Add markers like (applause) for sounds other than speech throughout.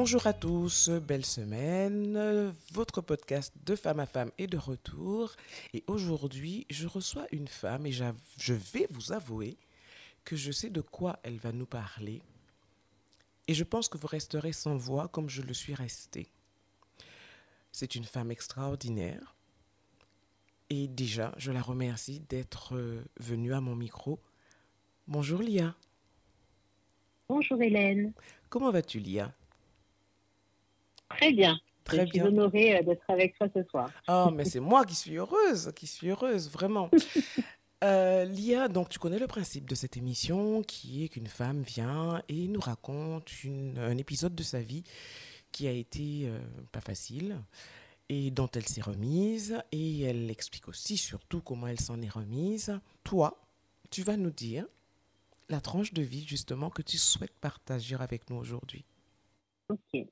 Bonjour à tous, belle semaine. Votre podcast de femme à femme est de retour. Et aujourd'hui, je reçois une femme et je vais vous avouer que je sais de quoi elle va nous parler. Et je pense que vous resterez sans voix comme je le suis resté. C'est une femme extraordinaire. Et déjà, je la remercie d'être euh, venue à mon micro. Bonjour Lia. Bonjour Hélène. Comment vas-tu Lia? Très bien. Très je bien. suis honorée euh, d'être avec toi ce soir. Oh, mais c'est moi qui suis heureuse, qui suis heureuse, vraiment. (laughs) Euh, Lia, donc tu connais le principe de cette émission qui est qu'une femme vient et nous raconte une- un épisode de sa vie qui a été euh, pas facile et dont elle s'est remise et elle explique aussi surtout comment elle s'en est remise. Toi, tu vas nous dire la tranche de vie justement que tu souhaites partager avec nous aujourd'hui. Ok.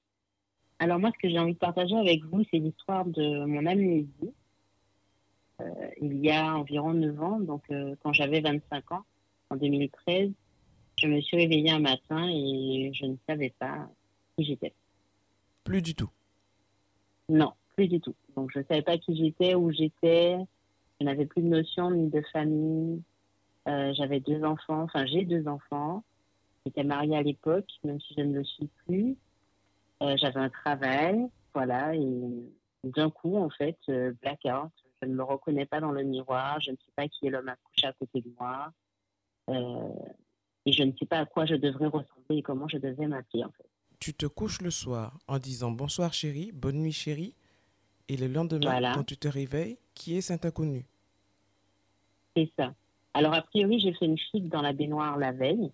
Alors moi, ce que j'ai envie de partager avec vous, c'est l'histoire de mon amnésie. Euh, il y a environ 9 ans, donc euh, quand j'avais 25 ans, en 2013, je me suis réveillée un matin et je ne savais pas qui j'étais. Plus du tout. Non, plus du tout. Donc je ne savais pas qui j'étais, où j'étais. Je n'avais plus de notion ni de famille. Euh, j'avais deux enfants, enfin j'ai deux enfants. J'étais mariée à l'époque, même si je ne le suis plus. Euh, j'avais un travail, voilà, et d'un coup, en fait, euh, blackout. Je ne me reconnais pas dans le miroir, je ne sais pas qui est l'homme accouché à côté de moi. Euh, et je ne sais pas à quoi je devrais ressembler et comment je devais m'appeler, en fait. Tu te couches le soir en disant bonsoir chérie, bonne nuit chérie, et le lendemain, Voilà. quand tu te réveilles, qui est cet inconnu? C'est ça. Alors, a priori, j'ai fait une chute dans la baignoire la veille,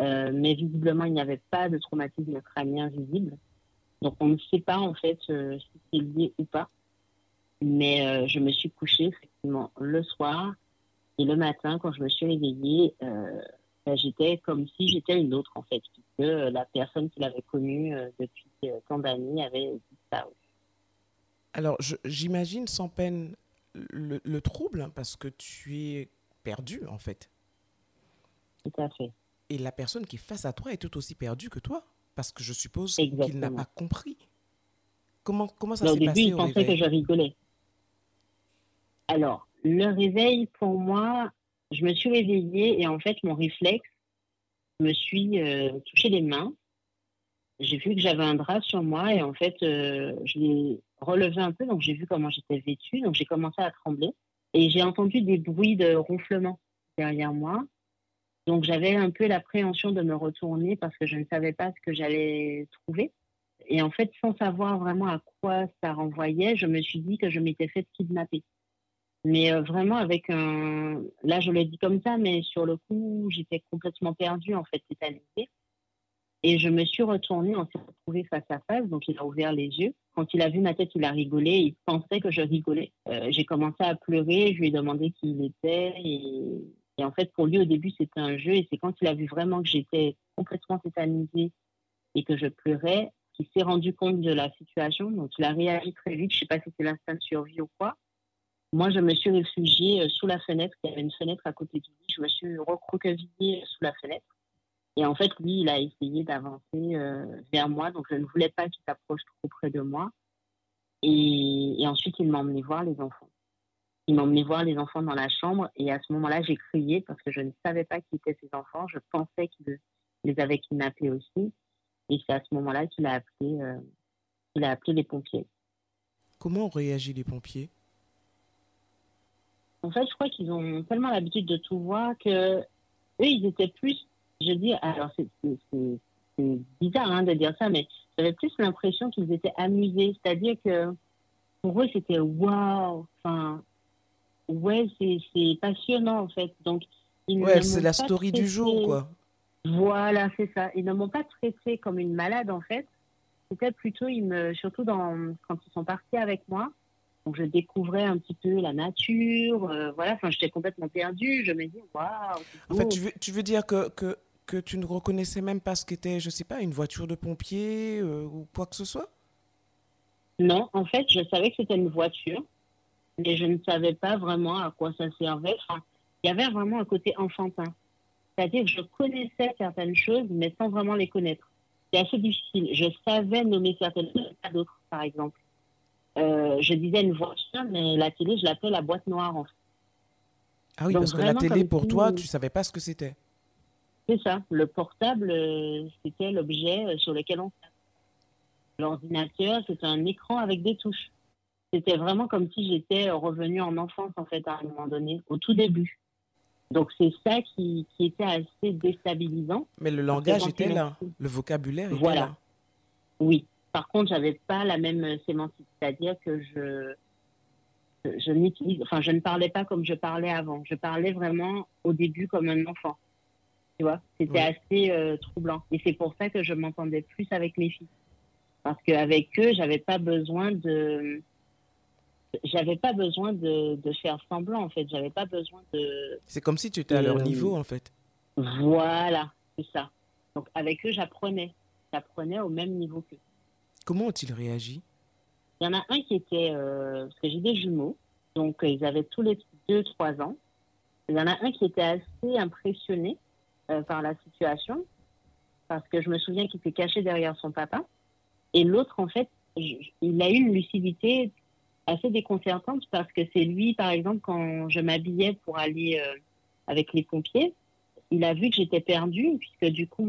euh, mais visiblement, il n'y avait pas de traumatisme crânien visible. Donc, on ne sait pas, en fait, euh, si c'est lié ou pas. Mais euh, je me suis couchée, effectivement, le soir. Et le matin, quand je me suis réveillée, ben, j'étais comme si j'étais une autre, en fait, puisque la personne qui l'avait connue depuis tant d'années avait disparu. Alors, j'imagine sans peine le, le trouble, hein, parce que tu es perdu, en fait. Tout à fait. Et la personne qui est face à toi est tout aussi perdue que toi, parce que je suppose qu'il n'a pas compris. Comment, comment ça Mais au s'est début, passé il au pensait que je rigolais. Alors, le réveil, pour moi, je me suis réveillée et en fait, mon réflexe, je me suis euh, touché les mains. J'ai vu que j'avais un drap sur moi et en fait, euh, je l'ai relevé un peu, donc j'ai vu comment j'étais vêtue, donc j'ai commencé à trembler et j'ai entendu des bruits de ronflement derrière moi. Donc j'avais un peu l'appréhension de me retourner parce que je ne savais pas ce que j'allais trouver. Et en fait, sans savoir vraiment à quoi ça renvoyait, je me suis dit que je m'étais fait kidnapper. Mais euh, vraiment avec un... Là, je le dis comme ça, mais sur le coup, j'étais complètement perdue, en fait, tétanisée. Et je me suis retournée, on s'est retrouvés face à face, donc il a ouvert les yeux. Quand il a vu ma tête, il a rigolé, il pensait que je rigolais. Euh, j'ai commencé à pleurer, je lui ai demandé qui il était. Et, et en fait, pour lui, au début, c'était un jeu. Et c'est quand il a vu vraiment que j'étais complètement tétanisée et que je pleurais, qu'il s'est rendu compte de la situation. Donc, il a réagi très vite. Je ne sais pas si c'est l'instinct de survie ou quoi. Moi, je me suis réfugiée euh, sous la fenêtre. Il y avait une fenêtre à côté de lui. Je me suis recroquevillée sous la fenêtre. Et en fait, lui, il a essayé d'avancer euh, vers moi. Donc, je ne voulais pas qu'il s'approche trop près de moi. Et, et ensuite, il m'a emmené voir les enfants. Il m'a emmené voir les enfants dans la chambre. Et à ce moment-là, j'ai crié parce que je ne savais pas qui étaient ces enfants. Je pensais qu'il les avait kidnappés aussi. Et c'est à ce moment-là qu'il a appelé, euh, a appelé les pompiers. Comment ont réagi les pompiers? En fait, je crois qu'ils ont tellement l'habitude de tout voir que eux, ils étaient plus, je dis, alors c'est bizarre hein, de dire ça, mais j'avais plus l'impression qu'ils étaient amusés. C'est-à-dire que pour eux, c'était waouh, enfin, ouais, c'est c'est passionnant en fait. Donc, ils ne Ouais, c'est la story du jour, quoi. Voilà, c'est ça. Ils ne m'ont pas traité comme une malade en fait. C'était plutôt, ils me, surtout dans, quand ils sont partis avec moi, Donc, je découvrais un petit peu la nature. euh, voilà, enfin, j'étais complètement perdue. Je me dis, waouh. En fait, tu veux, tu veux dire que, que, que tu ne reconnaissais même pas ce qu'était, je sais pas, une voiture de pompier euh, ou quoi que ce soit? Non, en fait, je savais que c'était une voiture, mais je ne savais pas vraiment à quoi ça servait. Enfin, il y avait vraiment un côté enfantin. C'est-à-dire que je connaissais certaines choses, mais sans vraiment les connaître. C'est assez difficile. Je savais nommer certaines choses, pas d'autres, par exemple. Euh, je disais une voiture, mais la télé, je l'appelais la boîte noire, en fait. Ah oui, Donc, parce que la télé, pour si- toi, tu savais pas ce que c'était. C'est ça. Le portable, euh, c'était l'objet euh, sur lequel on. L'ordinateur, c'était un écran avec des touches. C'était vraiment comme si j'étais euh, revenue en enfance, en fait, à un moment donné, au tout début. Donc, c'est ça qui, qui était assez déstabilisant. Mais le langage était là, le vocabulaire était Voilà. là. Oui. Par contre, j'avais pas la même euh, sémantique. C'est-à-dire que je, je n'utilise, enfin, je ne parlais pas comme je parlais avant. Je parlais vraiment au début comme un enfant. Tu vois, c'était Oui. assez euh, troublant. Et c'est pour ça que je m'entendais plus avec mes filles. Parce qu'avec eux, j'avais pas besoin de, j'avais pas besoin de, de faire semblant, en fait. J'avais pas besoin de, C'est comme si tu étais à leur Euh, niveau, en fait. voilà, c'est ça. Donc, avec eux, j'apprenais. J'apprenais au même niveau qu'eux. Comment ont-ils réagi? Il y en a un qui était, euh, parce que j'ai des jumeaux, donc euh, ils avaient tous les deux, trois ans. Il y en a un qui était assez impressionné euh, par la situation, parce que je me souviens qu'il s'est caché derrière son papa. Et l'autre, en fait, il a eu une lucidité assez déconcertante, parce que c'est lui, par exemple, quand je m'habillais pour aller euh, avec les pompiers, il a vu que j'étais perdue, puisque du coup,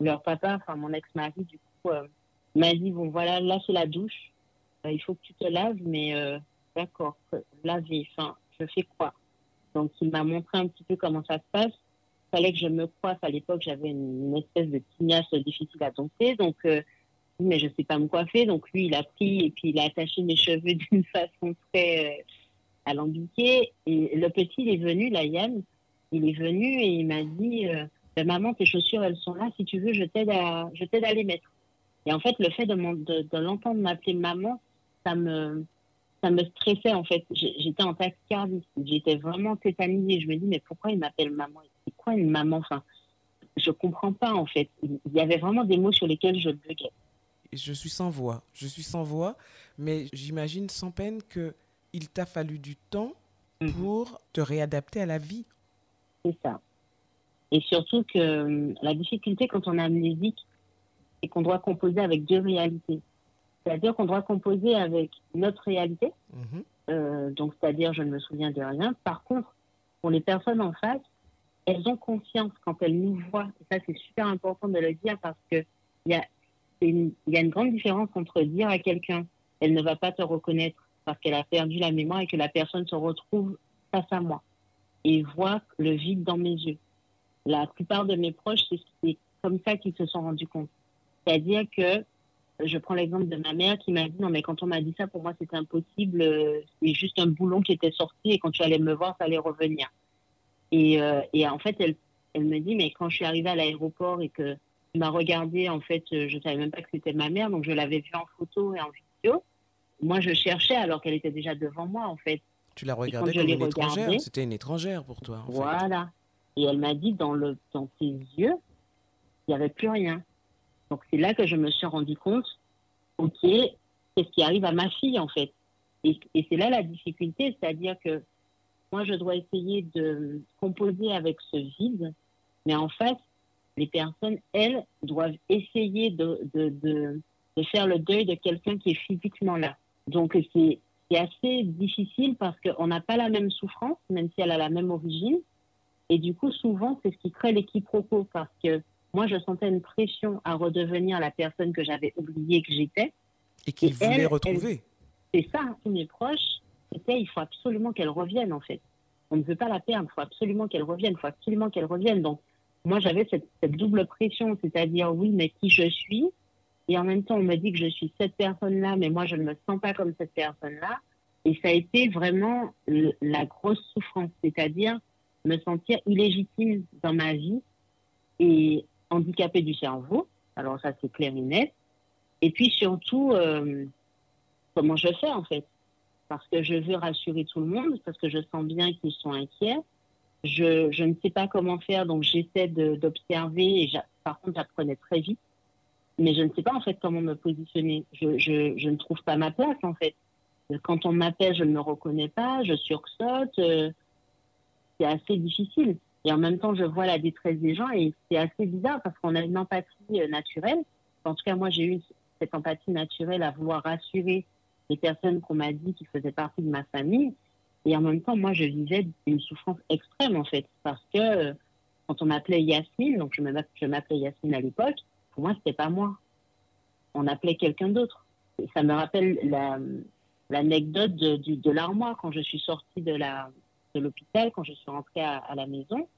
leur papa, enfin mon ex-mari, du coup, euh, m'a dit bon voilà là c'est la douche. Euh, il faut que tu te laves mais d'accord laver. Enfin je fais quoi? Donc il m'a montré un petit peu comment ça se passe. Fallait que je me coiffe. À l'époque j'avais une, une espèce de tignasse difficile à dompter. Donc mais je sais pas me coiffer donc lui il a pris et puis il a attaché mes (laughs) cheveux d'une façon très euh, alambiquée et le petit il est venu là Yann il est venu et il m'a dit euh, Ben, maman tes chaussures elles sont là si tu veux je t'aide à à les mettre et en fait, le fait de, l'entendre m'appeler maman, ça me, ça me stressait en fait. J'étais en tachycardie. J'étais vraiment tétanisée. Je me dis, mais pourquoi il m'appelle maman? C'est quoi une maman enfin, Je comprends pas en fait. Il y avait vraiment des mots sur lesquels je buguais. Je suis sans voix. Je suis sans voix, mais j'imagine sans peine que il t'a fallu du temps Mhm. pour te réadapter à la vie. C'est ça. Et surtout que euh, la difficulté quand on est amnésique, c'est qu'on doit composer avec deux réalités. C'est-à-dire qu'on doit composer avec notre réalité, Mhm. Euh, donc c'est-à-dire je ne me souviens de rien. Par contre, pour les personnes en face, elles ont conscience quand elles nous voient. Et ça, c'est super important de le dire parce que il y a, il y a une grande différence entre dire à quelqu'un elle ne va pas te reconnaître parce qu'elle a perdu la mémoire et que la personne se retrouve face à moi et voit le vide dans mes yeux. La plupart de mes proches, c'est comme ça qu'ils se sont rendus compte. C'est-à-dire que je prends l'exemple de ma mère qui m'a dit non mais quand on m'a dit ça pour moi c'était impossible euh, c'est juste un boulon qui était sorti et quand tu allais me voir ça allait revenir et, euh, en fait elle elle me dit mais quand je suis arrivée à l'aéroport et que tu m'as regardé en fait euh, je savais même pas que c'était ma mère donc je l'avais vue en photo et en vidéo moi je cherchais alors qu'elle était déjà devant moi en fait Tu comme une étrangère. regardée- C'était une étrangère pour toi. En fait. voilà. Et elle m'a dit dans, le, dans ses yeux, il n'y avait plus rien. Donc c'est là que je me suis rendu compte, ok, qu'est-ce qui arrive à ma fille en fait. Et, et c'est là la difficulté, c'est-à-dire que moi je dois essayer de composer avec ce vide, mais en fait, les personnes, elles, doivent essayer de, de, de, de faire le deuil de quelqu'un qui est physiquement là. Donc c'est assez difficile parce qu'on n'a pas la même souffrance, même si elle a la même origine. Et du coup, souvent, c'est ce qui crée les quiproquos parce que moi, je sentais une pression à redevenir la personne que j'avais oubliée que j'étais. Et qu'il voulait elle, retrouver. C'est ça, tous mes proches, c'était il faut absolument qu'elle revienne en fait. On ne veut pas la perdre, il faut absolument qu'elle revienne, il faut absolument qu'elle revienne. Donc, moi, j'avais cette, double pression, c'est-à-dire, oui, mais qui je suis? Et en même temps, on me dit que je suis cette personne-là, mais moi, je ne me sens pas comme cette personne-là. Et ça a été vraiment la grosse souffrance, c'est-à-dire me sentir illégitime dans ma vie et handicapée du cerveau. Alors ça, c'est clair et net. Et puis surtout, euh, comment je fais en fait? Parce que je veux rassurer tout le monde, parce que je sens bien qu'ils sont inquiets. Je, ne sais pas comment faire, donc j'essaie d'observer par contre j'apprenais très vite. Mais je ne sais pas en fait comment me positionner. Je ne trouve pas ma place en fait. Quand on m'appelle, je ne me reconnais pas, je sursaute. Euh, c'est assez difficile. Et en même temps, je vois la détresse des gens et c'est assez bizarre parce qu'on a une empathie euh, naturelle. En tout cas, moi, j'ai eu cette empathie naturelle à vouloir rassurer les personnes qu'on m'a dit qui faisaient partie de ma famille. Et en même temps, moi, je vivais une souffrance extrême, en fait, parce que euh, quand on m'appelait Yasmine, donc je m'appelais Yasmine à l'époque, pour moi, c'était pas moi. On appelait quelqu'un d'autre. Ça me rappelle l'anecdote de, de l'armoire quand je suis sortie de la de l'hôpital, quand je suis rentrée à, la maison.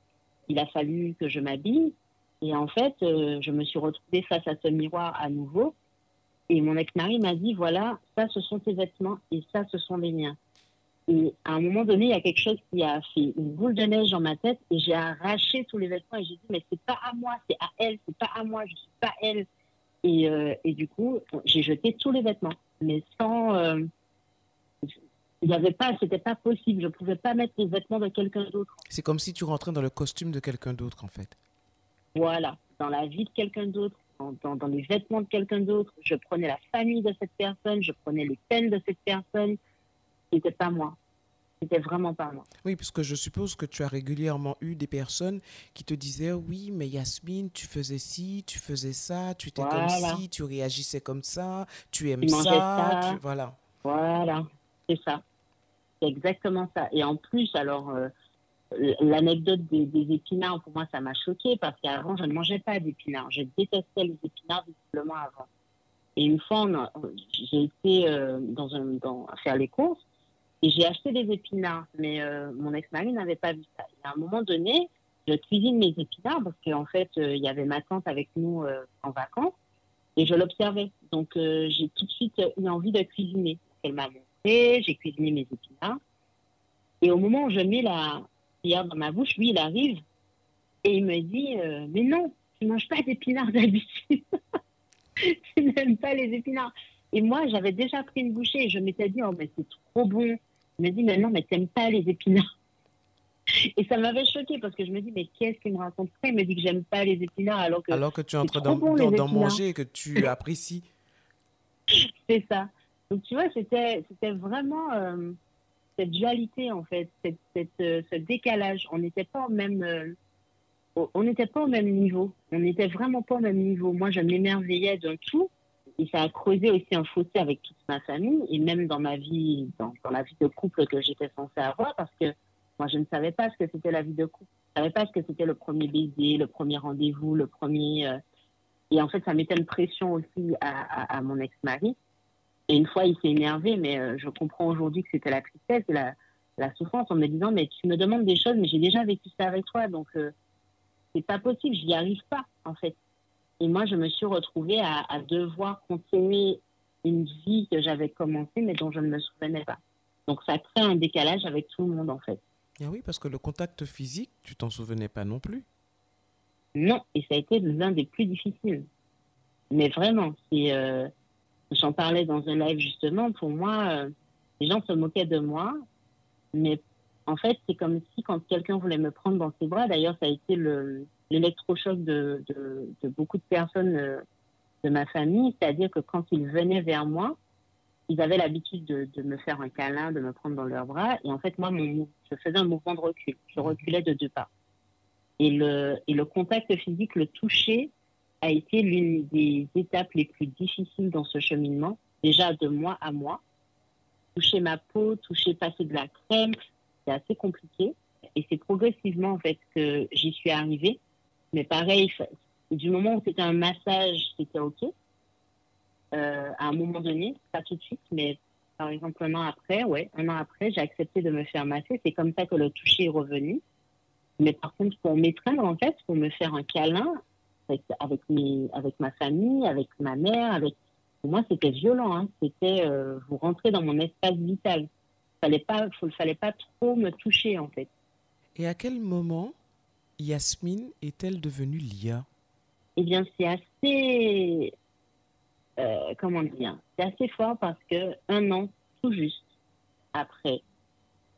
Il a fallu que je m'habille. Et en fait, euh, je me suis retrouvée face à ce miroir à nouveau. Et mon ex-mari m'a dit, voilà, ça, ce sont tes vêtements et ça, ce sont les miens. Et à un moment donné, il y a quelque chose qui a fait une boule de neige dans ma tête et j'ai arraché tous les vêtements et j'ai dit, mais c'est pas à moi, c'est à elle, c'est pas à moi, je suis pas elle. Et, euh, et du coup, j'ai jeté tous les vêtements, mais sans. Euh, il n'y avait pas, c'était pas possible. Je pouvais pas mettre les vêtements de quelqu'un d'autre. C'est comme si tu rentrais dans le costume de quelqu'un d'autre, en fait. Voilà, dans la vie de quelqu'un d'autre, dans, dans, les vêtements de quelqu'un d'autre. Je prenais la famille de cette personne, je prenais les peines de cette personne. C'était pas moi. C'était vraiment pas moi. Oui, puisque je suppose que tu as régulièrement eu des personnes qui te disaient Oui, mais Yasmine, tu faisais ci, tu faisais ça, tu étais comme ci, tu réagissais comme ça, tu aimes ça. Voilà. Voilà, c'est ça. C'est exactement ça. Et en plus, alors, euh, l'anecdote des, épinards, pour moi, ça m'a choqué parce qu'avant, je ne mangeais pas d'épinards. Je détestais les épinards visiblement avant. Et une fois, j'ai été euh, dans un, dans, à faire les courses j'ai acheté des épinards, mais euh, mon ex-mari n'avait pas vu ça. Et à un moment donné, je cuisine mes épinards parce qu'en fait, il y avait ma tante avec nous en vacances et je l'observais. Donc, j'ai tout de suite eu envie de cuisiner. Elle m'a j'ai cuisiné mes épinards. Et au moment où je mets la cuillère dans ma bouche, lui, il arrive et il me dit euh, Mais non, tu ne manges pas d'épinards d'habitude. (laughs) tu n'aimes pas les épinards. Et moi, j'avais déjà pris une bouchée et je m'étais dit Oh, mais c'est trop bon. Il me dit Mais non, mais tu n'aimes pas les épinards. Et ça m'avait choqué parce que je me dis, mais qu'est-ce qu'il me raconte Il me dit que j'aime pas les épinards alors que. Alors que tu es en train d'en manger et que tu (laughs) apprécies. C'est ça. Donc, tu vois, c'était, c'était vraiment euh, cette dualité, en fait, cette, cette, euh, ce décalage. On n'était pas au même. Euh, on n'était pas au même niveau. On n'était vraiment pas au même niveau. Moi, je m'émerveillais d'un tout. Et ça a creusé aussi un fossé avec toute ma famille et même dans ma vie, dans, la vie de couple que j'étais censée avoir parce que moi, je ne savais pas ce que c'était la vie de couple. Je ne savais pas ce que c'était le premier baiser, le premier rendez-vous, le premier. Et en fait, ça mettait une pression aussi à, mon ex-mari. Et une fois, il s'est énervé, mais euh, je comprends aujourd'hui que c'était la tristesse et la, la, souffrance en me disant, mais tu me demandes des choses, mais j'ai déjà vécu ça avec toi, donc euh, c'est pas possible, je n'y arrive pas, en fait. Et moi, je me suis retrouvée à, à devoir continuer une vie que j'avais commencée, mais dont je ne me souvenais pas. Donc, ça crée un décalage avec tout le monde, en fait. Et oui, parce que le contact physique, tu t'en souvenais pas non plus. Non, et ça a été l'un des plus difficiles. Mais vraiment, c'est... Euh, J'en parlais dans un live justement. Pour moi, euh, les gens se moquaient de moi, mais en fait, c'est comme si quand quelqu'un voulait me prendre dans ses bras, d'ailleurs, ça a été l'électrochoc de, de, de, beaucoup de personnes euh, de ma famille, c'est-à-dire que quand ils venaient vers moi, ils avaient l'habitude de, de, me faire un câlin, de me prendre dans leurs bras, et en fait, moi, mon, je faisais un mouvement de recul. Je reculais de deux pas. Et le, et le contact physique, le toucher, a été l'une des étapes les plus difficiles dans ce cheminement, déjà de mois à mois. Toucher ma peau, toucher, passer de la crème, c'est assez compliqué. Et c'est progressivement, en fait, que j'y suis arrivée. Mais pareil, du moment où c'était un massage, c'était OK. Euh, à un moment donné, pas tout de suite, mais par exemple un an après, ouais, un an après, j'ai accepté de me faire masser. C'est comme ça que le toucher est revenu. Mais par contre, pour m'étreindre, en fait, pour me faire un câlin, avec, avec, avec ma famille, avec ma mère. Avec... Pour moi, c'était violent. Hein. C'était euh, vous rentrez dans mon espace vital. Il ne pas, fallait pas trop me toucher, en fait. Et à quel moment Yasmine est-elle devenue Lia? Eh bien, c'est assez. Euh, comment dire? C'est assez fort parce que un an, tout juste, après,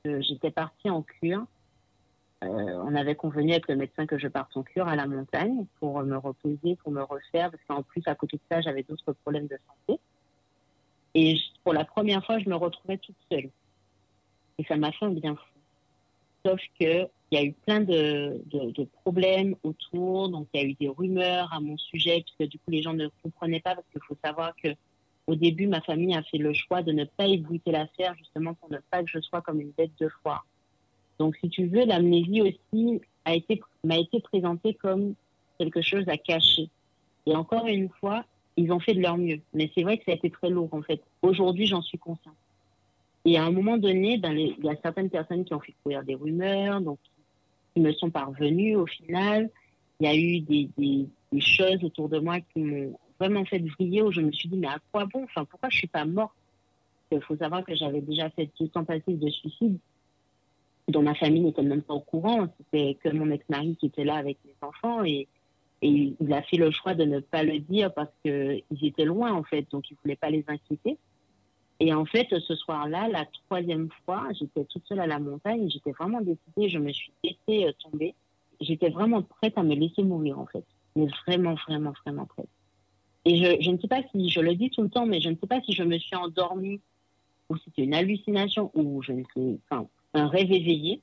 j'étais partie en cure. Euh, on avait convenu avec le médecin que je parte en cure à la montagne pour me reposer, pour me refaire, parce qu'en plus, à côté de ça, j'avais d'autres problèmes de santé. Et pour la première fois, je me retrouvais toute seule. Et ça m'a fait un bien fou. Sauf qu'il y a eu plein de, problèmes autour. Donc, il y a eu des rumeurs à mon sujet, puisque du coup, les gens ne comprenaient pas, parce qu'il faut savoir que au début, ma famille a fait le choix de ne pas ébruiter l'affaire, justement pour ne pas que je sois comme une bête de foire. Donc, si tu veux, l'amnésie aussi a été, m'a été présentée comme quelque chose à cacher. Et encore une fois, ils ont fait de leur mieux. Mais c'est vrai que ça a été très lourd, en fait. Aujourd'hui, j'en suis consciente. Et à un moment donné, ben, il y a certaines personnes qui ont fait courir des rumeurs, donc qui me sont parvenues au final. Il y a eu des, choses autour de moi qui m'ont vraiment fait vriller où je me suis dit, mais à quoi bon? Enfin, pourquoi je suis pas morte? Il faut savoir que j'avais déjà fait deux tentatives de suicide dont ma famille n'était même pas au courant. C'était que mon ex-mari qui était là avec mes enfants et, et il a fait le choix de ne pas le dire parce qu'ils étaient loin en fait, donc il voulait pas les inquiéter. Et en fait, ce soir-là, la troisième fois, j'étais toute seule à la montagne, j'étais vraiment décidée, je me suis laissée euh, tomber. J'étais vraiment prête à me laisser mourir en fait, mais vraiment, vraiment, vraiment prête. Et je, ne sais pas si, je le dis tout le temps, mais je ne sais pas si je me suis endormie ou si c'était une hallucination ou je ne sais, enfin, un rêve éveillé.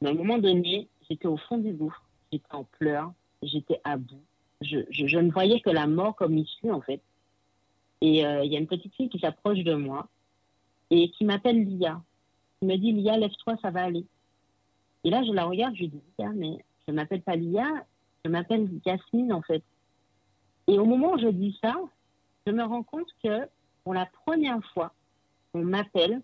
Mais à un moment donné, j'étais au fond du gouffre, j'étais en pleurs, j'étais à bout. Je, ne voyais que la mort comme issue, en fait. Et euh, il y a une petite fille qui s'approche de moi et qui m'appelle Lia. Elle me dit Lia, lève-toi, ça va aller. Et là, je la regarde, je lui dis Lia, mais je m'appelle pas Lia, je m'appelle Yasmine, en fait. Et au moment où je dis ça, je me rends compte que pour la première fois, on m'appelle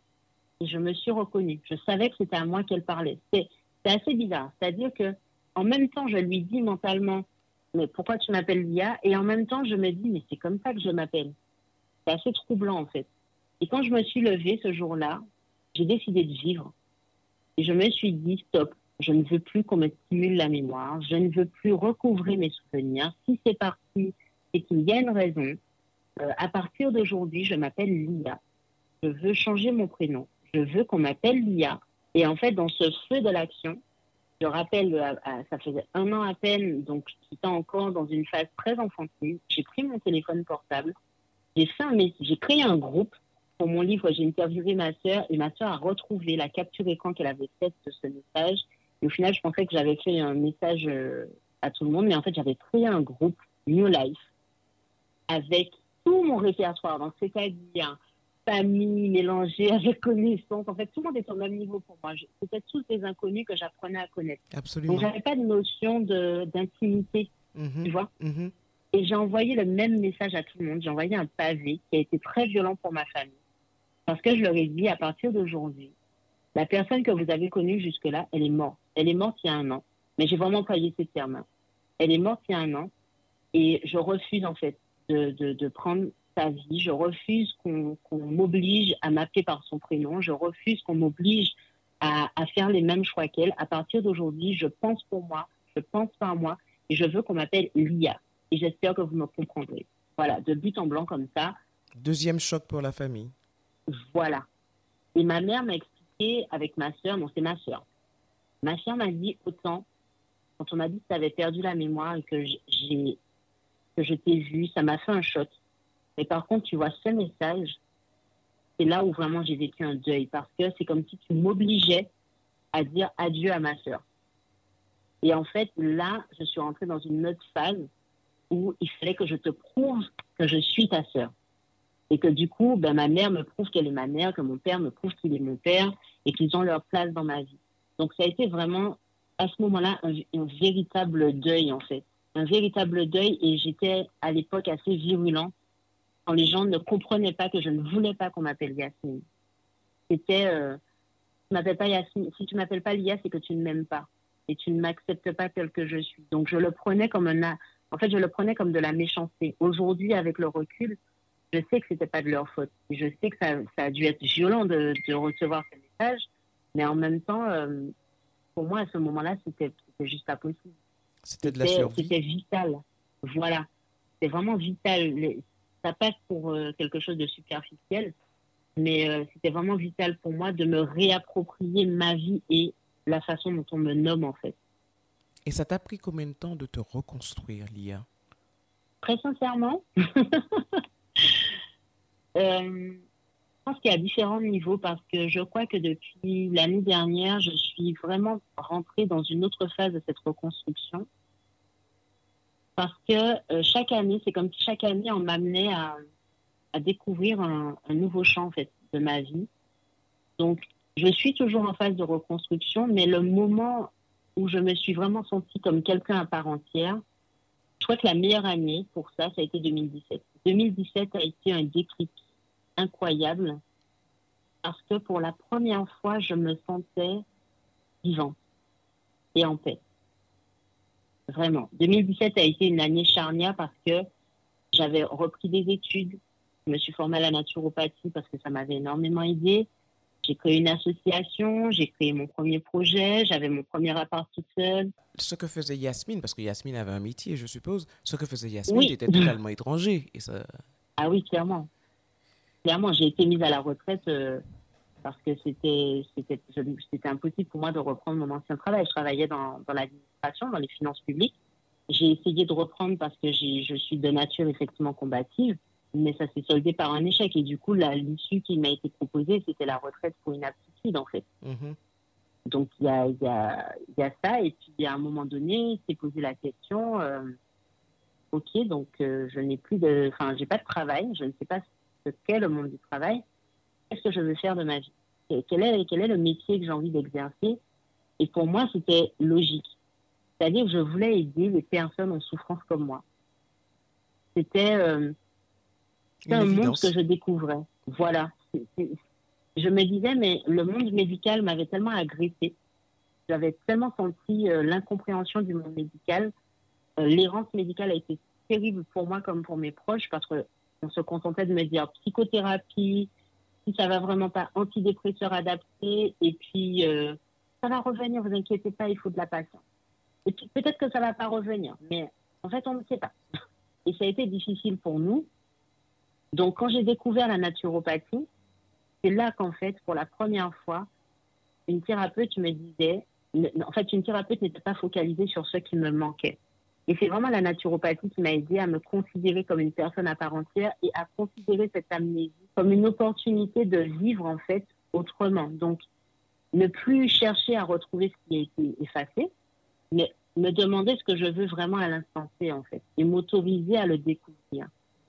et je me suis reconnue. Je savais que c'était à moi qu'elle parlait. C'est assez bizarre. C'est-à-dire que en même temps, je lui dis mentalement, mais pourquoi tu m'appelles Lia? Et en même temps, je me dis, mais c'est comme ça que je m'appelle. C'est assez troublant en fait. Et quand je me suis levée ce jour-là, j'ai décidé de vivre. Et je me suis dit, stop, je ne veux plus qu'on me stimule la mémoire, je ne veux plus recouvrir mes souvenirs. Si c'est parti c'est qu'il y a une raison. Euh, à partir d'aujourd'hui, je m'appelle Lia. Je veux changer mon prénom. Je veux qu'on m'appelle Lia. Et en fait, dans ce feu de l'action, je rappelle, euh, ça faisait un an à peine, donc j'étais encore dans une phase très enfantine. J'ai pris mon téléphone portable, j'ai fait un j'ai créé un groupe pour mon livre. J'ai interviewé ma sœur et ma sœur a retrouvé la capture écran qu'elle avait faite de ce message. Et au final, je pensais que j'avais fait un message euh, à tout le monde, mais en fait, j'avais créé un groupe New Life avec tout mon répertoire. Donc, c'est-à-dire famille mélangée (laughs) avec connaissance. En fait, tout le monde est au même niveau pour moi. C'était tous des inconnus que j'apprenais à connaître. Absolument. Donc, j'avais pas de notion d'intimité, mhm. tu vois. Mhm. Et j'ai envoyé le même message à tout le monde. J'ai envoyé un pavé qui a été très violent pour ma famille. Parce que je leur ai dit, à partir d'aujourd'hui, la personne que vous avez connue jusque-là, elle est morte. Elle est morte il y a un an. Mais j'ai vraiment employé ces termes. Elle est morte il y a un an. Et je refuse, en fait, de, prendre sa vie. Je refuse qu'on m'oblige à m'appeler par son prénom. Je refuse qu'on m'oblige à, faire les mêmes choix qu'elle. À partir d'aujourd'hui, je pense pour moi, je pense par moi, et je veux qu'on m'appelle Lia. Et j'espère que vous me comprendrez. Voilà, de but en blanc comme ça. Deuxième choc pour la famille. Voilà. Et ma mère m'a expliqué avec ma soeur, non, c'est ma soeur. Ma soeur m'a dit autant, quand on m'a dit que tu avais perdu la mémoire et que j'ai que je t'ai vu, ça m'a fait un choc. Mais par contre, tu vois, ce message, c'est là où vraiment j'ai vécu un deuil parce que c'est comme si tu m'obligeais à dire adieu à ma soeur. Et en fait, là, je suis rentrée dans une autre phase où il fallait que je te prouve que je suis ta sœur. Et que du coup, ben, ma mère me prouve qu'elle est ma mère, que mon père me prouve qu'il est mon père et qu'ils ont leur place dans ma vie. Donc ça a été vraiment, à ce moment-là, un véritable deuil, en fait un véritable deuil et j'étais à l'époque assez virulent quand les gens ne comprenaient pas que je ne voulais pas qu'on m'appelle Yasmine. C'était, euh, tu pas Yasmine. Si tu m'appelles pas Lia, c'est que tu ne m'aimes pas et tu ne m'acceptes pas tel que je suis. Donc je le prenais comme un, en fait, je le prenais comme de la méchanceté. Aujourd'hui, avec le recul, je sais que c'était pas de leur faute. Je sais que ça, ça a dû être violent de, de, recevoir ce message, mais en même temps, euh, pour moi, à ce moment-là, c'était juste pas possible. C'était de la survie. C'était vital. Voilà. C'est vraiment vital. Ça passe pour euh, quelque chose de superficiel, Mais euh, c'était vraiment vital pour moi de me réapproprier ma vie et la façon dont on me nomme en fait. Et ça t'a pris combien de temps de te reconstruire, Lia? Très sincèrement, (laughs) euh, je pense qu'il y a différents niveaux parce que je crois que depuis l'année dernière, je suis vraiment rentrée dans une autre phase de cette reconstruction. Parce que euh, chaque année, c'est comme si chaque année, on m'amenait à, à découvrir un, nouveau champ en fait, de ma vie. Donc, je suis toujours en phase de reconstruction, mais le moment où je me suis vraiment sentie comme quelqu'un à part entière, je crois que la meilleure année pour ça, ça a été 2017. 2017 a été un déclic incroyable parce que pour la première fois, je me sentais vivante et en paix. Vraiment. 2017 a été une année charnière parce que j'avais repris des études, je me suis formée à la naturopathie parce que ça m'avait énormément aidé. J'ai créé une association, j'ai créé mon premier projet, j'avais mon premier appart toute seule. Ce que faisait Yasmine, parce que Yasmine avait un métier, je suppose, ce que faisait Yasmine était totalement étranger. Et ça... Ah oui, clairement. Clairement, j'ai été mise à la retraite euh, parce que c'était c'était impossible pour moi de reprendre mon ancien travail. Je travaillais dans, dans l'administration, dans les finances publiques. J'ai essayé de reprendre parce que je suis de nature effectivement combative mais ça s'est soldé par un échec. Et du coup, l'issue qui m'a été proposée, c'était la retraite pour une aptitude, en fait. Mhm. Donc, il y a, y, a, y a, ça. Et puis, à un moment donné, s'est posé la question euh, OK, donc euh, je n'ai plus de. Enfin, j'ai pas de travail, je ne sais pas ce qu'est le monde du travail. Qu'est-ce que je veux faire de ma vie? Quel est, quel est le métier que j'ai envie d'exercer? Et pour moi, c'était logique. C'est-à-dire que je voulais aider les personnes en souffrance comme moi. C'était. Euh, c'est un monde que je découvrais. Voilà. Je me disais, mais le monde médical m'avait tellement agressé. J'avais tellement senti euh, l'incompréhension du monde médical. Euh, l'errance médicale a été terrible pour moi comme pour mes proches parce qu'on se contentait de me dire psychothérapie, si ça va vraiment pas, antidépresseur adapté, et puis euh, ça va revenir, vous inquiétez pas, il faut de la patience. Et puis peut-être que ça va pas revenir, mais en fait on ne sait pas. Et ça a été difficile pour nous donc, quand j'ai découvert la naturopathie, c'est là qu'en fait, pour la première fois, une thérapeute me disait, en fait, une thérapeute n'était pas focalisée sur ce qui me manquait. Et c'est vraiment la naturopathie qui m'a aidé à me considérer comme une personne à part entière et à considérer cette amnésie comme une opportunité de vivre en fait autrement. Donc, ne plus chercher à retrouver ce qui a été effacé, mais me demander ce que je veux vraiment à l'instant T en fait et m'autoriser à le découvrir.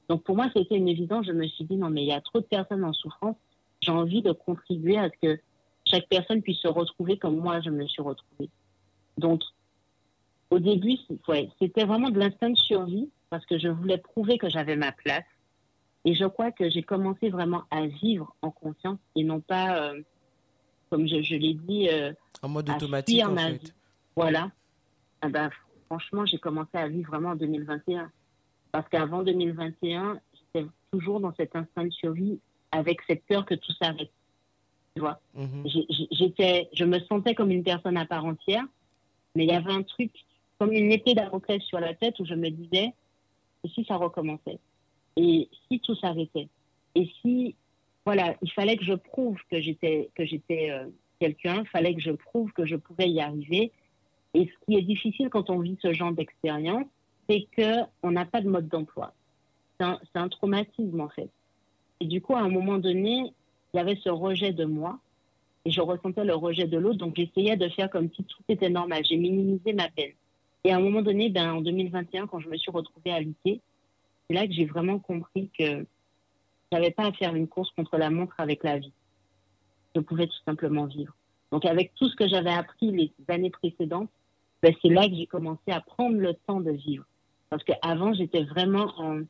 Donc pour moi, c'était une évidence. Je me suis dit, non, mais il y a trop de personnes en souffrance. J'ai envie de contribuer à ce que chaque personne puisse se retrouver comme moi, je me suis retrouvée. Donc, au début, c'était vraiment de l'instinct de survie parce que je voulais prouver que j'avais ma place. Et je crois que j'ai commencé vraiment à vivre en conscience et non pas, euh, comme je, l'ai dit, euh, en mode automatique. En fait. Voilà. Ah ben, franchement, j'ai commencé à vivre vraiment en 2021. Parce qu'avant 2021, j'étais toujours dans cet instinct de survie avec cette peur que tout s'arrête. Tu vois mhm. j'étais, Je me sentais comme une personne à part entière, mais il y avait un truc comme une épée d'Amoclès sur la tête où je me disais, et si ça recommençait? Et si tout s'arrêtait? Et si, voilà, il fallait que je prouve que j'étais, que j'étais euh, quelqu'un, il fallait que je prouve que je pouvais y arriver. Et ce qui est difficile quand on vit ce genre d'expérience, c'est qu'on n'a pas de mode d'emploi. C'est un, traumatisme, en fait. Et du coup, à un moment donné, il y avait ce rejet de moi et je ressentais le rejet de l'autre. Donc, j'essayais de faire comme si tout était normal. J'ai minimisé ma peine. Et à un moment donné, ben, en 2021, quand je me suis retrouvée à lutter, c'est là que j'ai vraiment compris que je n'avais pas à faire une course contre la montre avec la vie. Je pouvais tout simplement vivre. Donc, avec tout ce que j'avais appris les années précédentes, ben, c'est là que j'ai commencé à prendre le temps de vivre. Parce qu'avant, j'étais vraiment en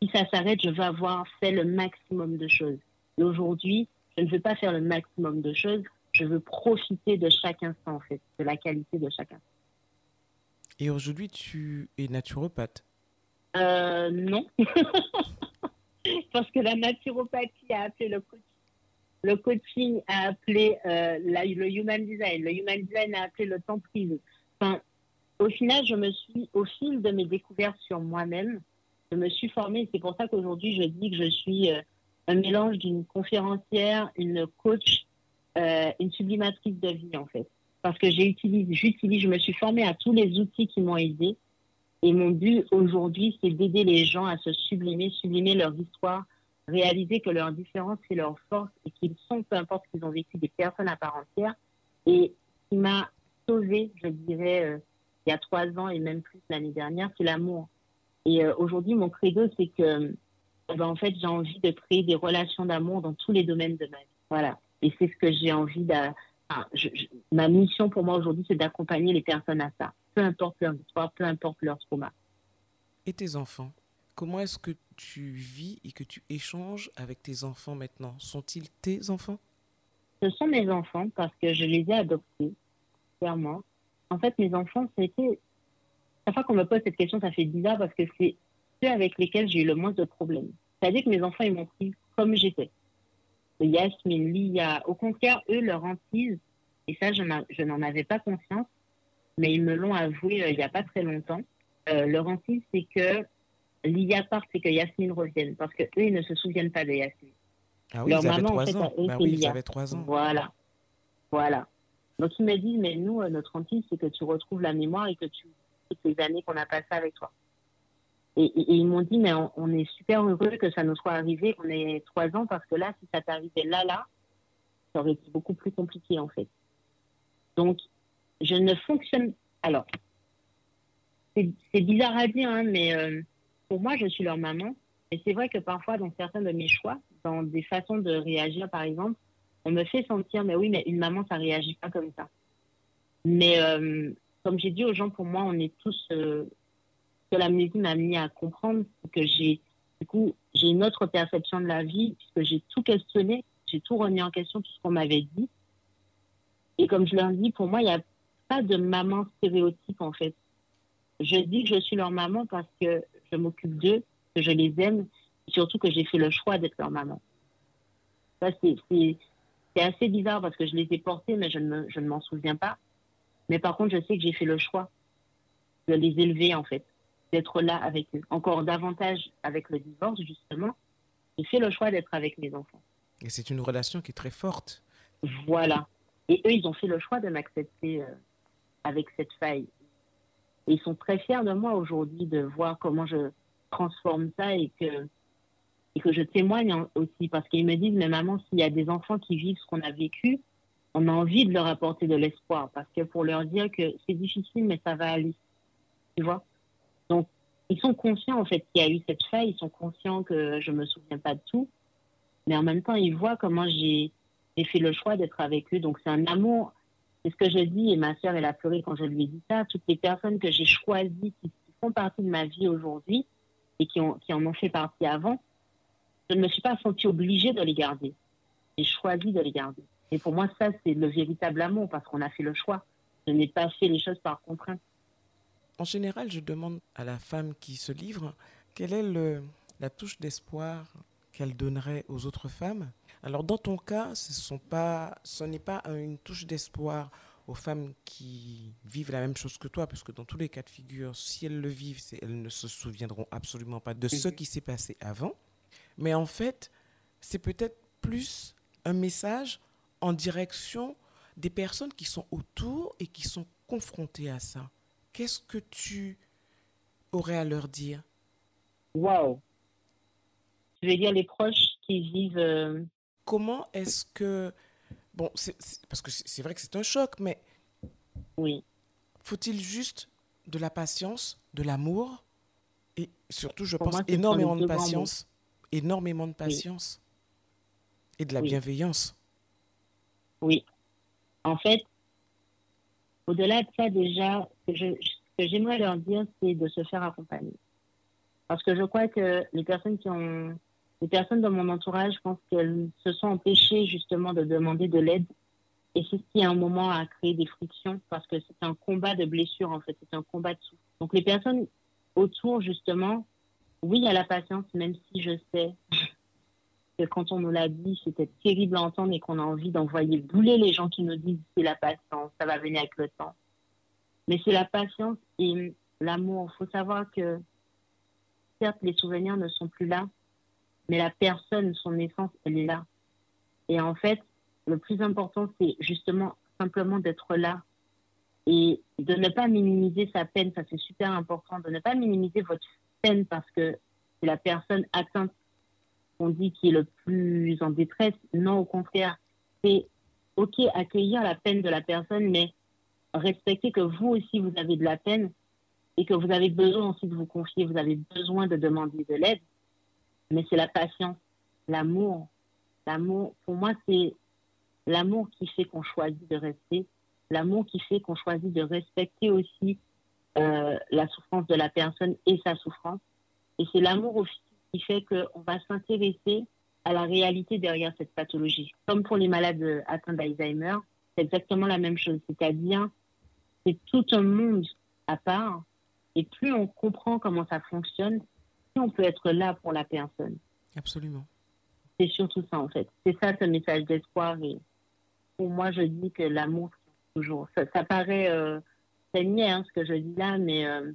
si ça s'arrête, je veux avoir fait le maximum de choses. Et aujourd'hui, je ne veux pas faire le maximum de choses, je veux profiter de chaque instant, en fait, de la qualité de chaque instant. Et aujourd'hui, tu es naturopathe? Euh, Non. (laughs) Parce que la naturopathie a appelé le coaching. Le coaching a appelé euh, le human design. Le human design a appelé le temps privé. Enfin, au final, je me suis, au fil de mes découvertes sur moi-même, je me suis formée. C'est pour ça qu'aujourd'hui, je dis que je suis euh, un mélange d'une conférencière, une coach, euh, une sublimatrice de vie en fait. Parce que j'utilise, je me suis formée à tous les outils qui m'ont aidé. Et mon but aujourd'hui, c'est d'aider les gens à se sublimer, sublimer leur histoire, réaliser que leur différence c'est leur force et qu'ils sont, peu importe qu'ils ont vécu, des personnes à part entière. Et ce qui m'a sauvée, je dirais, euh, il y a trois ans et même plus l'année dernière, c'est l'amour. Et euh, aujourd'hui, mon credo, c'est que eh ben, en fait, j'ai envie de créer des relations d'amour dans tous les domaines de ma vie. Voilà. Et c'est ce que j'ai envie de. ma mission pour moi aujourd'hui, c'est d'accompagner les personnes à ça. Peu importe leur histoire, peu importe leur trauma. Et tes enfants Comment est-ce que tu vis et que tu échanges avec tes enfants maintenant? Sont-ils tes enfants? Ce sont mes enfants parce que je les ai adoptés, clairement. En fait, mes enfants, c'était. Chaque fois qu'on me pose cette question, ça fait bizarre parce que c'est ceux avec lesquels j'ai eu le moins de problèmes. C'est-à-dire que mes enfants, ils m'ont pris comme j'étais. Yasmine, Lia, au contraire, eux, leur hantise, et ça, je n'en avais pas conscience, mais ils me l'ont avoué euh, il n'y a pas très longtemps. Euh, leur hantise, c'est que Lia part, c'est que Yasmine revienne, parce qu'eux, ils ne se souviennent pas de Yasmine. Ah oui, leur maman, en fait, ans. Eux, bah oui, ils avaient trois ans. Voilà. Voilà. Donc, ils me disent, mais nous, euh, notre hantise, c'est que tu retrouves la mémoire et que tu toutes les années qu'on a passées avec toi. Et, ils m'ont dit, mais on, est super heureux que ça nous soit arrivé, qu'on ait trois ans, parce que là, si ça t'arrivait là, là, ça aurait été beaucoup plus compliqué, en fait. Donc, je ne fonctionne. Alors, c'est bizarre à dire, hein, mais euh, pour moi, je suis leur maman. Et c'est vrai que parfois, dans certains de mes choix, dans des façons de réagir, par exemple, on me fait sentir, mais oui, mais une maman, ça réagit pas comme ça. Mais euh, comme j'ai dit aux gens, pour moi, on est tous euh, que la musique m'a mis à comprendre, que j'ai du coup j'ai une autre perception de la vie puisque j'ai tout questionné, j'ai tout remis en question tout ce qu'on m'avait dit. Et comme je leur dis, pour moi, il n'y a pas de maman stéréotype en fait. Je dis que je suis leur maman parce que je m'occupe d'eux, que je les aime, et surtout que j'ai fait le choix d'être leur maman. Ça, c'est assez bizarre parce que je les ai portés, mais je ne, je ne m'en souviens pas. Mais par contre, je sais que j'ai fait le choix de les élever, en fait d'être là avec eux. Encore davantage avec le divorce, justement, j'ai fait le choix d'être avec mes enfants. Et c'est une relation qui est très forte. Voilà. Et eux, ils ont fait le choix de m'accepter euh, avec cette faille. Et ils sont très fiers de moi aujourd'hui de voir comment je transforme ça et que, et que je témoigne aussi. Parce qu'ils me disent, mais maman, s'il y a des enfants qui vivent ce qu'on a vécu, on a envie de leur apporter de l'espoir. Parce que pour leur dire que c'est difficile, mais ça va aller. Tu vois? Donc, ils sont conscients en fait qu'il y a eu cette faille, ils sont conscients que je me souviens pas de tout, mais en même temps, ils voient comment j'ai fait le choix d'être avec eux. Donc, c'est un amour. C'est ce que je dis, et ma sœur, elle a pleuré quand je lui ai dit ça. Toutes les personnes que j'ai choisies, qui, font partie de ma vie aujourd'hui et qui, ont, qui en ont fait partie avant, je ne me suis pas sentie obligée de les garder. J'ai choisi de les garder. Et pour moi, ça, c'est le véritable amour parce qu'on a fait le choix. Je n'ai pas fait les choses par contrainte. En général, je demande à la femme qui se livre quelle est le, la touche d'espoir qu'elle donnerait aux autres femmes? Alors dans ton cas, ce, sont pas, ce n'est pas une touche d'espoir aux femmes qui vivent la même chose que toi, parce que dans tous les cas de figure, si elles le vivent, elles ne se souviendront absolument pas de ce mhm. qui s'est passé avant. Mais en fait, c'est peut-être plus un message en direction des personnes qui sont autour et qui sont confrontées à ça qu'est-ce que tu aurais à leur dire? Waouh Je vais dire les proches qui vivent. Euh, Comment est-ce que. Bon, parce que c'est vrai que c'est un choc, mais. Oui. Faut-il juste de la patience, de l'amour? Et surtout, je pense, énormément de patience, énormément de patience et de la bienveillance. Oui. En fait, au-delà de ça, déjà, ce que j'aimerais leur dire, c'est de se faire accompagner. Parce que je crois que les personnes qui ont, les personnes dans mon entourage, je pense qu'elles se sont empêchées justement de demander de l'aide. Et c'est ce qui, à un moment, a créé des frictions parce que c'est un combat de blessure, en fait. C'est un combat de souffle. Donc, les personnes autour, justement, oui, a la patience, même si je sais que quand on nous l'a dit, c'était terrible à entendre et qu'on a envie d'envoyer bouler les gens qui nous disent c'est la patience, ça va venir avec le temps. Mais c'est la patience et l'amour. Il faut savoir que, certes, les souvenirs ne sont plus là, mais la personne, son essence, elle est là. Et en fait, le plus important, c'est justement simplement d'être là et de ne pas minimiser sa peine. Ça, c'est super important. De ne pas minimiser votre peine parce que c'est la personne atteinte qu'on dit qui est le plus en détresse. Non, au contraire. C'est OK, accueillir la peine de la personne, mais respecter que vous aussi, vous avez de la peine et que vous avez besoin aussi de vous confier, vous avez besoin de demander de l'aide. Mais c'est la patience, l'amour. L'amour, pour moi, c'est l'amour qui fait qu'on choisit de rester, l'amour qui fait qu'on choisit de respecter aussi euh, la souffrance de la personne et sa souffrance. Et c'est l'amour aussi qui fait qu'on va s'intéresser à la réalité derrière cette pathologie. Comme pour les malades atteints d'Alzheimer, c'est exactement la même chose. C'est-à-dire, c'est tout un monde à part. Et plus on comprend comment ça fonctionne, plus on peut être là pour la personne. Absolument. C'est surtout ça, en fait. C'est ça, ce message d'espoir. Et pour moi, je dis que l'amour, toujours. Ça, paraît euh, hein, ce que je dis là, mais euh,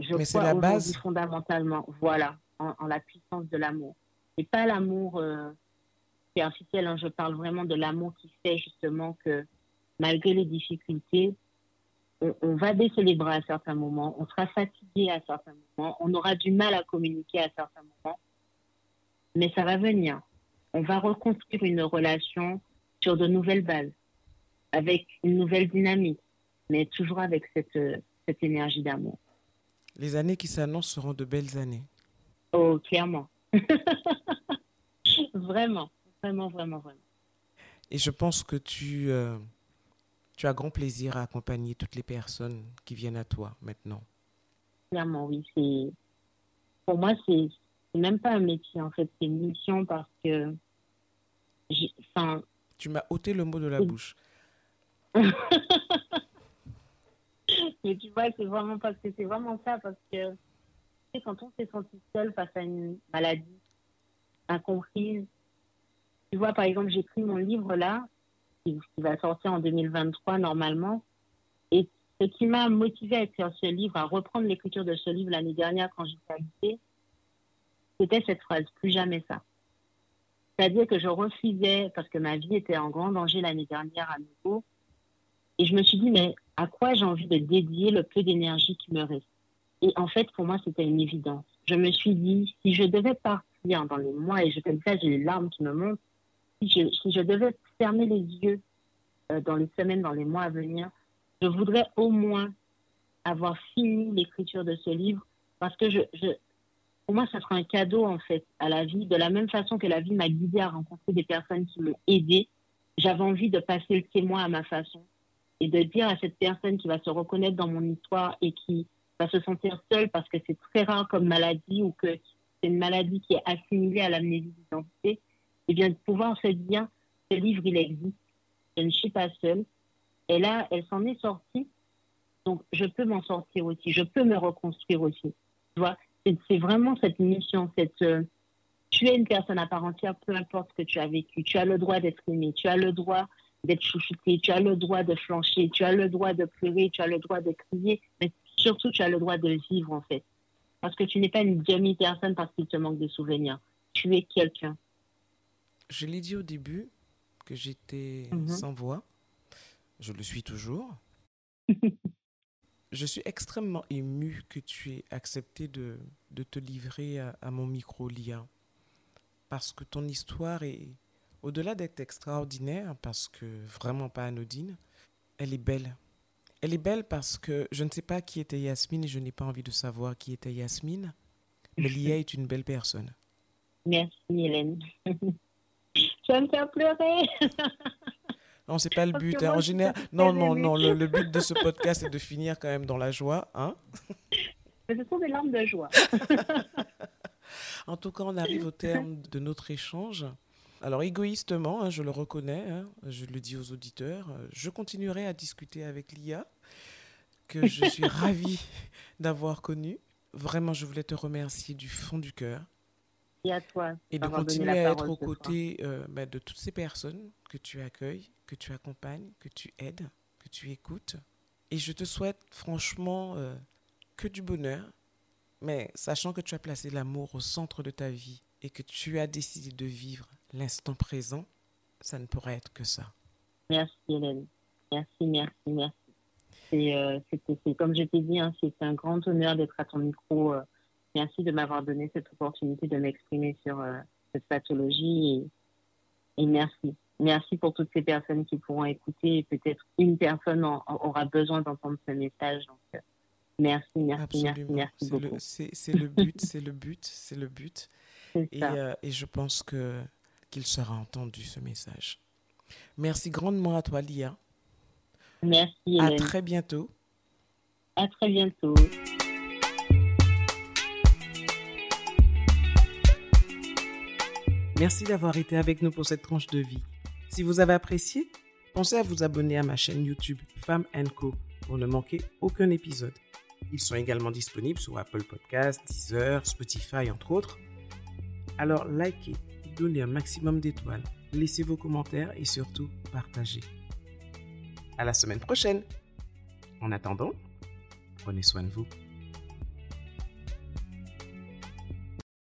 je mais crois la base. fondamentalement, voilà, en, la puissance de l'amour. Et pas l'amour euh, superficiel, hein, je parle vraiment de l'amour qui fait justement que malgré les difficultés, on, va baisser les bras à certains moments, on sera fatigué à certains moments, on aura du mal à communiquer à certains moments, mais ça va venir. On va reconstruire une relation sur de nouvelles bases, avec une nouvelle dynamique, mais toujours avec cette, cette énergie d'amour. Les années qui s'annoncent seront de belles années. Oh, clairement. (laughs) vraiment, vraiment, vraiment, vraiment. Et je pense que tu, euh, tu as grand plaisir à accompagner toutes les personnes qui viennent à toi maintenant. Clairement, oui. C'est pour moi, c'est même pas un métier en fait, c'est une mission parce que, enfin. Tu m'as ôté le mot de la bouche. (laughs) (laughs) Mais tu vois, c'est vraiment parce que c'est vraiment ça parce que quand on s'est senti seul face à une maladie incomprise, tu vois, par exemple, j'ai pris mon livre là, qui, va sortir en 2023 normalement. Et ce qui m'a motivé à écrire ce livre, à reprendre l'écriture de ce livre l'année dernière quand j'étais habitée, c'était cette phrase, plus jamais ça. C'est-à-dire que je refusais, parce que ma vie était en grand danger l'année dernière à nouveau, et je me suis dit, mais à quoi j'ai envie de dédier le peu d'énergie qui me reste Et en fait, pour moi, c'était une évidence. Je me suis dit, si je devais partir dans les mois, et je fais ça, j'ai les larmes qui me montent, si je, devais fermer les yeux euh, dans les semaines, dans les mois à venir, je voudrais au moins avoir fini l'écriture de ce livre parce que je, pour moi, ça sera un cadeau en fait à la vie. De la même façon que la vie m'a guidée à rencontrer des personnes qui m'ont aidé, j'avais envie de passer le témoin à ma façon et de dire à cette personne qui va se reconnaître dans mon histoire et qui va se sentir seule parce que c'est très rare comme maladie ou que c'est une maladie qui est assimilée à l'amnésie d'identité, et bien de pouvoir se dire, ce livre, il existe, je ne suis pas seule. Et là, elle s'en est sortie, donc je peux m'en sortir aussi, je peux me reconstruire aussi. Tu vois, c'est vraiment cette mission, cette... Euh, tu es une personne à part entière, peu importe ce que tu as vécu. Tu as le droit d'être aimé, tu as le droit d'être chouchouté, tu as le droit de flancher, tu as le droit de pleurer, tu as le droit de crier, mais surtout tu as le droit de vivre en fait. Parce que tu n'es pas une demi-personne parce qu'il te manque des souvenirs. Tu es quelqu'un je l'ai dit au début que j'étais mhm. sans voix. Je le suis toujours. (laughs) je suis extrêmement émue que tu aies accepté de, de te livrer à, mon micro, Lia. Parce que ton histoire est, au-delà d'être extraordinaire, parce que vraiment pas anodine, elle est belle. Elle est belle parce que je ne sais pas qui était Yasmine et je n'ai pas envie de savoir qui était Yasmine, mais (laughs) Lia est une belle personne. Merci Hélène. (laughs) Tu vas me faire pleurer. (laughs) Non, c'est pas le but. Hein. En général, non, non, non. Le, but de ce podcast est de finir quand même dans la joie, hein Mais ce sont des larmes de joie. en tout cas, on arrive au terme de notre échange. Alors, égoïstement, hein, je le reconnais, hein, je le dis aux auditeurs, je continuerai à discuter avec Lia, que (laughs) je suis ravie d'avoir connue. Vraiment, je voulais te remercier du fond du cœur et à toi. Et de continuer à être aux côtés euh, bah, de toutes ces personnes que tu accueilles, que tu accompagnes, que tu aides, que tu écoutes. Et je te souhaite franchement euh, que du bonheur, mais sachant que tu as placé l'amour au centre de ta vie et que tu as décidé de vivre l'instant présent, ça ne pourrait être que ça. Merci Hélène. Merci, merci, merci. C'est, euh, comme je t'ai dit, hein, c'est un grand honneur d'être à ton micro. Euh. merci de m'avoir donné cette opportunité de m'exprimer sur euh, cette pathologie et, merci. Merci pour toutes ces personnes qui pourront écouter et peut-être une personne aura besoin d'entendre ce message. Donc, merci, merci, merci, merci beaucoup. C'est le, but, c'est le but, c'est le but. Et, et, je pense que qu'il sera entendu ce message. Merci grandement à toi, Lia. Merci. À très bientôt. À très bientôt. Merci d'avoir été avec nous pour cette tranche de vie. Si vous avez apprécié, pensez à vous abonner à ma chaîne YouTube Femme Co pour ne manquer aucun épisode. Ils sont également disponibles sur Apple Podcasts, Deezer, Spotify, entre autres. Alors likez, donnez un maximum d'étoiles, laissez vos commentaires et surtout partagez. À la semaine prochaine. En attendant, prenez soin de vous.